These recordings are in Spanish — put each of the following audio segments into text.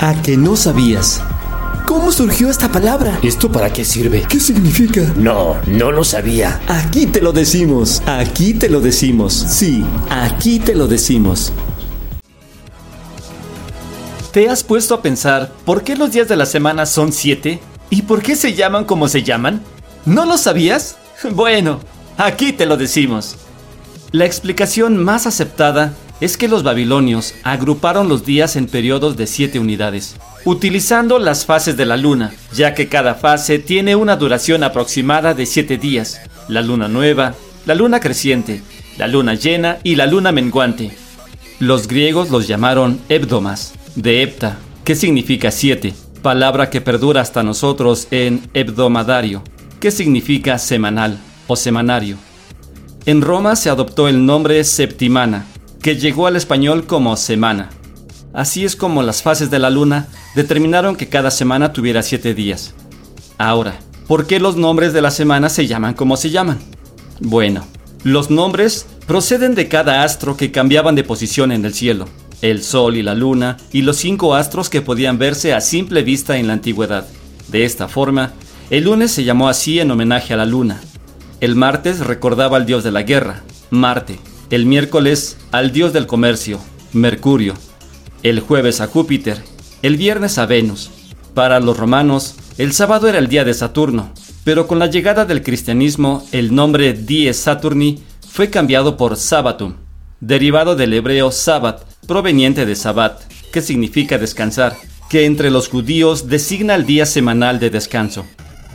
¿A que no sabías? ¿Cómo surgió esta palabra? ¿Esto para qué sirve? ¿Qué significa? No, no lo sabía. Aquí te lo decimos. Aquí te lo decimos. Sí, aquí te lo decimos. ¿Te has puesto a pensar por qué los días de la semana son siete? ¿Y por qué se llaman como se llaman? ¿No lo sabías? Bueno, aquí te lo decimos. La explicación más aceptada es que los babilonios agruparon los días en periodos de siete unidades, utilizando las fases de la luna, ya que cada fase tiene una duración aproximada de siete días, la luna nueva, la luna creciente, la luna llena y la luna menguante. Los griegos los llamaron hebdomas, de hepta, que significa siete, palabra que perdura hasta nosotros en hebdomadario, que significa semanal o semanario. En Roma se adoptó el nombre septimana, que llegó al español como semana. Así es como las fases de la luna determinaron que cada semana tuviera siete días. Ahora, ¿por qué los nombres de la semana se llaman como se llaman? Bueno, los nombres proceden de cada astro que cambiaban de posición en el cielo, el sol y la luna, y los cinco astros que podían verse a simple vista en la antigüedad. De esta forma, el lunes se llamó así en homenaje a la luna. El martes recordaba al dios de la guerra, Marte el miércoles al dios del comercio, Mercurio, el jueves a Júpiter, el viernes a Venus. Para los romanos, el sábado era el día de Saturno, pero con la llegada del cristianismo, el nombre Dies Saturni fue cambiado por Sabbatum, derivado del hebreo Sabbat, proveniente de Sabbat, que significa descansar, que entre los judíos designa el día semanal de descanso.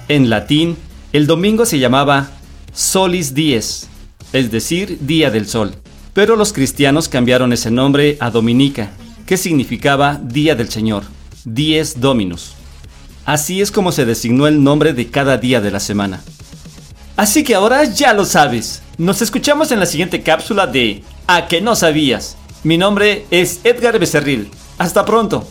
En latín, el domingo se llamaba Solis Dies, es decir, Día del Sol. Pero los cristianos cambiaron ese nombre a Dominica, que significaba Día del Señor, Dies Dominus. Así es como se designó el nombre de cada día de la semana. Así que ahora ya lo sabes. Nos escuchamos en la siguiente cápsula de A que no sabías. Mi nombre es Edgar Becerril. Hasta pronto.